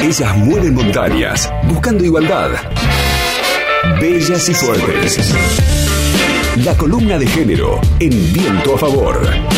Ellas mueven montañas, buscando igualdad. Bellas y fuertes. La columna de género en viento a favor.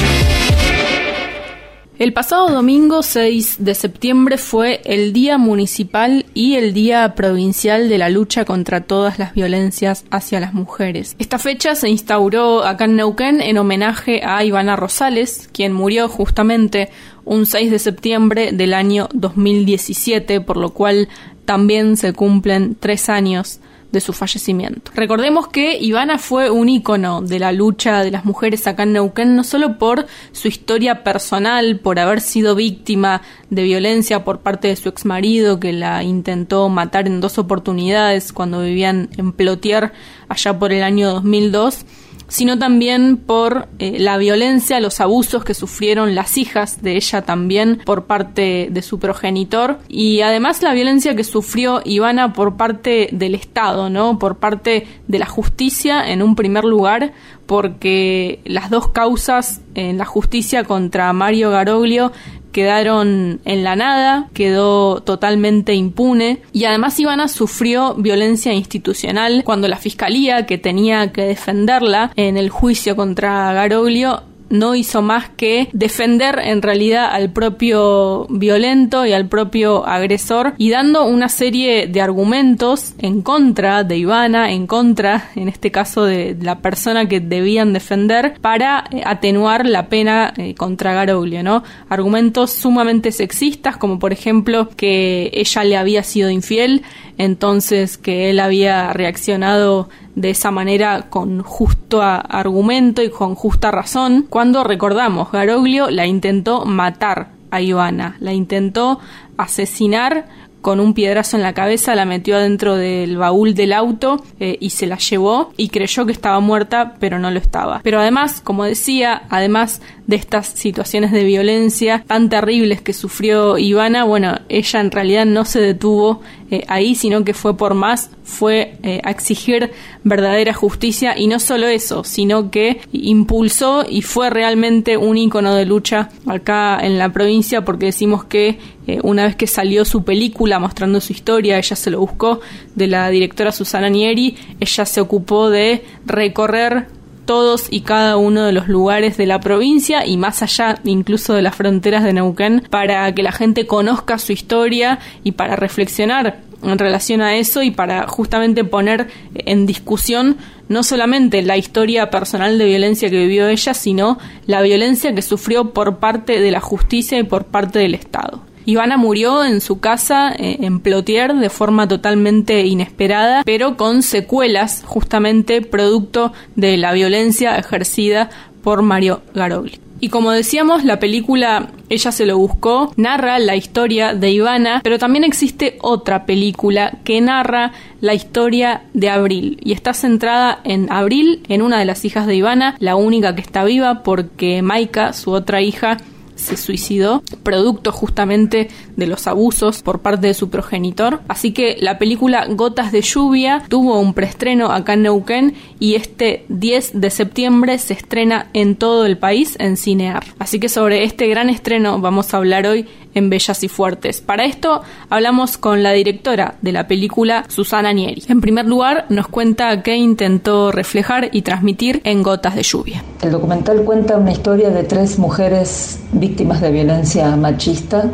El pasado domingo 6 de septiembre fue el Día Municipal y el Día Provincial de la lucha contra todas las violencias hacia las mujeres. Esta fecha se instauró acá en Neuquén en homenaje a Ivana Rosales, quien murió justamente un 6 de septiembre del año 2017, por lo cual también se cumplen tres años de su fallecimiento. Recordemos que Ivana fue un ícono de la lucha de las mujeres acá en Neuquén, no solo por su historia personal, por haber sido víctima de violencia por parte de su exmarido que la intentó matar en dos oportunidades cuando vivían en Plotier allá por el año 2002, sino también por eh, la violencia, los abusos que sufrieron las hijas de ella también por parte de su progenitor y además la violencia que sufrió Ivana por parte del Estado, ¿no? Por parte de la justicia en un primer lugar, porque las dos causas en la justicia contra Mario Garoglio quedaron en la nada, quedó totalmente impune y además Ivana sufrió violencia institucional cuando la fiscalía que tenía que defenderla en el juicio contra Garoglio no hizo más que defender en realidad al propio violento y al propio agresor y dando una serie de argumentos en contra de Ivana, en contra, en este caso, de la persona que debían defender para eh, atenuar la pena eh, contra Garoglio, ¿no? Argumentos sumamente sexistas, como por ejemplo que ella le había sido infiel, entonces que él había reaccionado de esa manera con justo argumento y con justa razón, cuando recordamos, Garoglio la intentó matar a Ivana, la intentó asesinar con un piedrazo en la cabeza, la metió adentro del baúl del auto eh, y se la llevó y creyó que estaba muerta, pero no lo estaba. Pero además, como decía, además de estas situaciones de violencia tan terribles que sufrió Ivana, bueno, ella en realidad no se detuvo eh, ahí, sino que fue por más, fue eh, a exigir verdadera justicia. Y no solo eso, sino que impulsó y fue realmente un ícono de lucha acá en la provincia porque decimos que eh, una vez que salió su película mostrando su historia, ella se lo buscó de la directora Susana Nieri, ella se ocupó de recorrer todos y cada uno de los lugares de la provincia y más allá incluso de las fronteras de Neuquén para que la gente conozca su historia y para reflexionar en relación a eso y para justamente poner en discusión no solamente la historia personal de violencia que vivió ella, sino la violencia que sufrió por parte de la justicia y por parte del Estado. Ivana murió en su casa eh, en Plotier de forma totalmente inesperada, pero con secuelas justamente producto de la violencia ejercida por Mario Garogli. Y como decíamos, la película Ella se lo buscó narra la historia de Ivana, pero también existe otra película que narra la historia de Abril y está centrada en Abril, en una de las hijas de Ivana, la única que está viva porque Maika, su otra hija, se suicidó, producto justamente de los abusos por parte de su progenitor. Así que la película Gotas de Lluvia tuvo un preestreno acá en Neuquén y este 10 de septiembre se estrena en todo el país en Cinear. Así que sobre este gran estreno vamos a hablar hoy en Bellas y Fuertes. Para esto hablamos con la directora de la película, Susana Nieri. En primer lugar, nos cuenta qué intentó reflejar y transmitir en Gotas de Lluvia. El documental cuenta una historia de tres mujeres víctimas de violencia machista,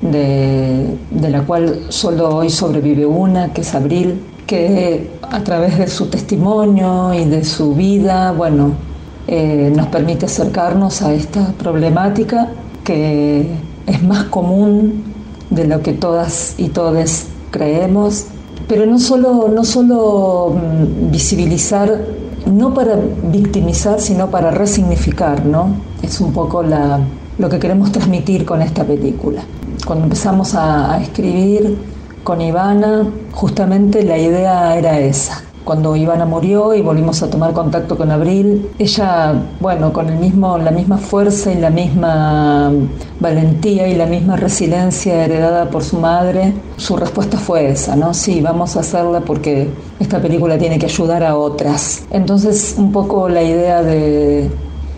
de, la cual solo hoy sobrevive una, que es Abril, que a través de su testimonio y de su vida, bueno, eh, nos permite acercarnos a esta problemática que es más común de lo que todas y todos creemos, pero no solo, no solo mm, visibilizar, no para victimizar, sino para resignificar, ¿no? Es un poco la, lo que queremos transmitir con esta película. Cuando empezamos a escribir con Ivana, justamente la idea era esa, cuando Ivana murió y volvimos a tomar contacto con Abril, ella, bueno, con el mismo, la misma fuerza y la misma valentía y la misma resiliencia heredada por su madre, su respuesta fue esa, ¿no? Sí, vamos a hacerla porque esta película tiene que ayudar a otras. Entonces, un poco la idea de,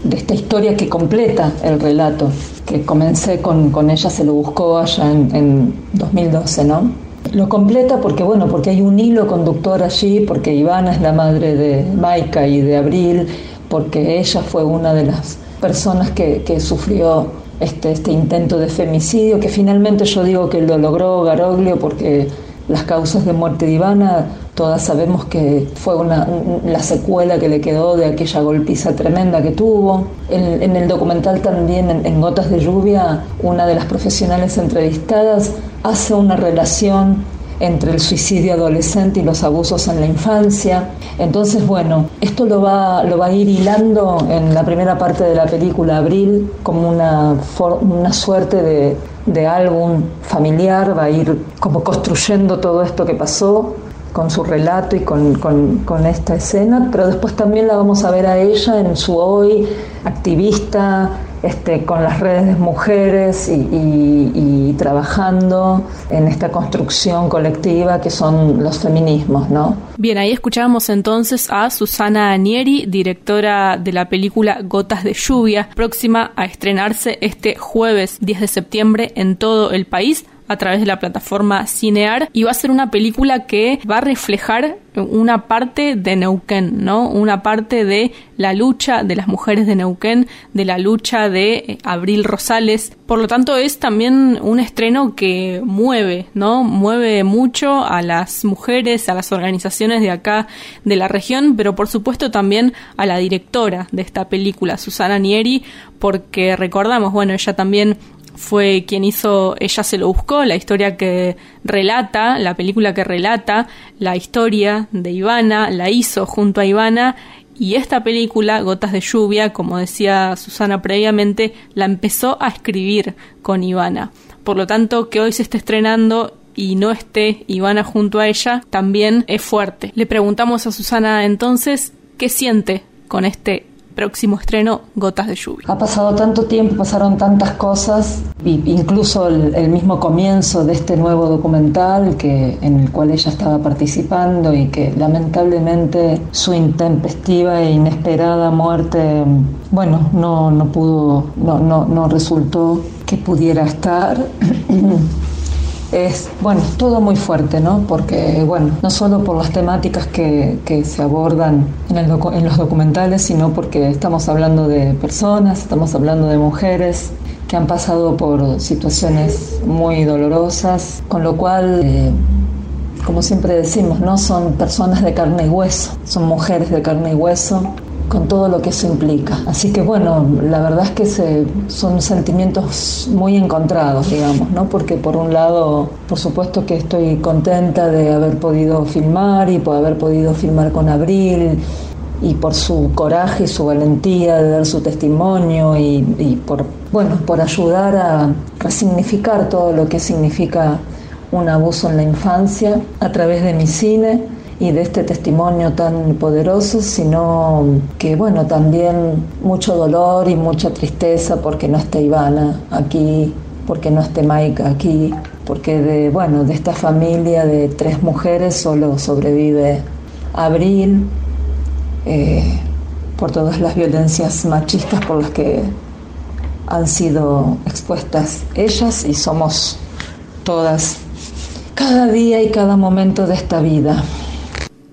de esta historia que completa el relato que comencé con, con ella, se lo buscó allá en, en 2012, ¿no? Lo completa porque, bueno, porque hay un hilo conductor allí, porque Ivana es la madre de Maika y de Abril, porque ella fue una de las personas que, que sufrió este, este intento de femicidio, que finalmente yo digo que lo logró Garoglio porque las causas de muerte de Ivana, todas sabemos que fue una, la secuela que le quedó de aquella golpiza tremenda que tuvo. En, el documental también, en, en, Gotas de Lluvia, una de las profesionales entrevistadas hace una relación entre el suicidio adolescente y los abusos en la infancia. Entonces, bueno, esto lo va, lo va a ir hilando en la primera parte de la película Abril como una, una suerte de, de álbum familiar, va a ir como construyendo todo esto que pasó con su relato y con, con, con, esta escena, pero después también la vamos a ver a ella en su hoy, activista, este, con las redes de mujeres y, y, y, trabajando en esta construcción colectiva que son los feminismos, ¿no? Bien, ahí escuchábamos entonces a Susana Anieri, directora de la película Gotas de Lluvia, próxima a estrenarse este jueves 10 de septiembre en todo el país a través de la plataforma Cinear y va a ser una película que va a reflejar una parte de Neuquén, ¿no? Una parte de la lucha de las mujeres de Neuquén, de la lucha de eh, Abril Rosales. Por lo tanto, es también un estreno que mueve, ¿no? Mueve mucho a las mujeres, a las organizaciones de acá de la región, pero por supuesto también a la directora de esta película, Susana Nieri, porque recordamos, bueno, ella también fue quien hizo Ella se lo buscó, la historia que relata, la película que relata la historia de Ivana, la hizo junto a Ivana y esta película, Gotas de Lluvia, como decía Susana previamente, la empezó a escribir con Ivana. Por lo tanto, que hoy se esté estrenando y no esté Ivana junto a ella, también es fuerte. Le preguntamos a Susana entonces qué siente con este próximo estreno Gotas de Lluvia. Ha pasado tanto tiempo, pasaron tantas cosas, incluso el, el, mismo comienzo de este nuevo documental que, en el cual ella estaba participando y que lamentablemente su intempestiva e inesperada muerte, bueno, no, no pudo, no, no, no resultó que pudiera estar. es, bueno, todo muy fuerte, ¿no? Porque, bueno, no solo por las temáticas que, que se abordan en, los documentales, sino porque estamos hablando de personas, estamos hablando de mujeres que han pasado por situaciones muy dolorosas, con lo cual... Eh, como siempre decimos, no son personas de carne y hueso, son mujeres de carne y hueso con todo lo que eso implica. Así que bueno, la verdad es que se, son sentimientos muy encontrados, digamos, ¿no? Porque por un lado, por supuesto que estoy contenta de haber podido filmar y por haber podido filmar con Abril y por su coraje y su valentía de dar su testimonio y, y por, bueno, por ayudar a resignificar todo lo que significa un abuso en la infancia a través de mi cine y de este testimonio tan poderoso, sino que bueno, también mucho dolor y mucha tristeza porque no está Ivana aquí, porque no esté Maika aquí, porque de bueno, de esta familia de tres mujeres solo sobrevive Abril eh, por todas las violencias machistas por las que han sido expuestas ellas y somos todas cada día y cada momento de esta vida.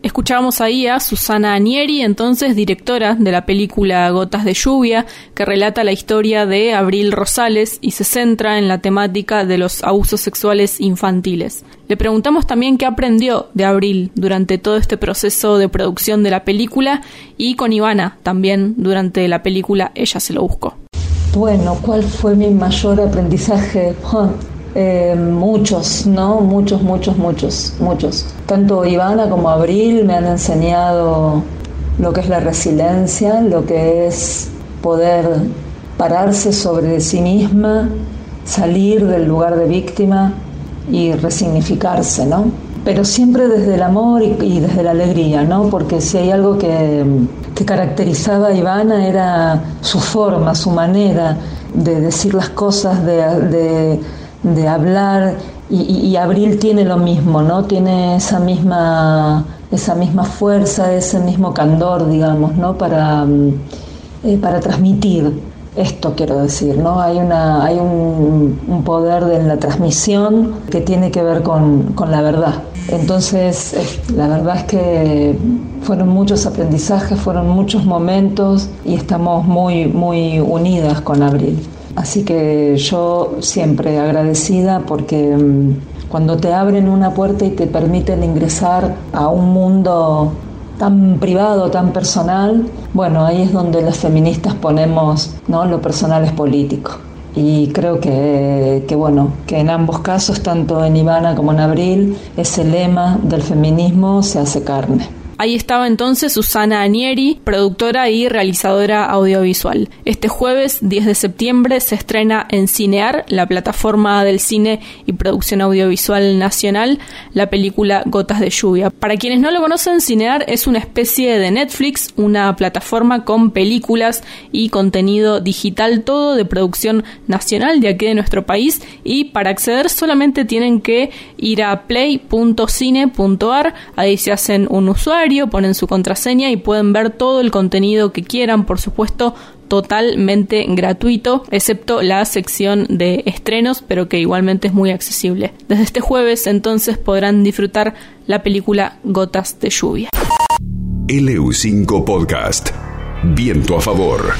Escuchábamos ahí a Susana Anieri, entonces directora de la película Gotas de Lluvia, que relata la historia de Abril Rosales y se centra en la temática de los abusos sexuales infantiles. Le preguntamos también qué aprendió de Abril durante todo este proceso de producción de la película y con Ivana también durante la película Ella se lo buscó. Bueno, ¿cuál fue mi mayor aprendizaje? Eh, muchos, ¿no? Muchos, muchos, muchos, muchos. Tanto Ivana como Abril me han enseñado lo que es la resiliencia, lo que es poder pararse sobre sí misma, salir del lugar de víctima y resignificarse, ¿no? Pero siempre desde el amor y, desde la alegría, ¿no? Porque si hay algo que, que caracterizaba a Ivana era su forma, su manera de decir las cosas, de de hablar y, Abril tiene lo mismo, ¿no? Tiene esa misma, esa misma fuerza, ese mismo candor, digamos, ¿no? Para, eh, para transmitir. Esto quiero decir, ¿no? Hay, una, hay un, poder en la transmisión que tiene que ver con, con la verdad. Entonces, la verdad es que fueron muchos aprendizajes, fueron muchos momentos y estamos muy, muy unidas con Abril. Así que yo siempre agradecida porque mm, cuando te abren una puerta y te permiten ingresar a un mundo tan privado, tan personal, bueno, ahí es donde las feministas ponemos ¿no? lo personal es político. Y creo que, que, bueno, que en ambos casos, tanto en Ivana como en Abril, ese lema del feminismo se hace carne. Ahí estaba entonces Susana Anieri, productora y realizadora audiovisual. Este jueves 10 de septiembre se estrena en Cinear, la plataforma del cine y producción audiovisual nacional, la película Gotas de Lluvia. Para quienes no lo conocen, Cinear es una especie de Netflix, una plataforma con películas y contenido digital, todo de producción nacional de aquí de nuestro país y para acceder solamente tienen que ir a play.cine.ar, ahí se hacen un ponen su contraseña y pueden ver todo el contenido que quieran, por supuesto, totalmente gratuito, excepto la sección de estrenos, pero que igualmente es muy accesible. Desde este jueves entonces podrán disfrutar la película Gotas de lluvia. LU5 Podcast. Viento a favor.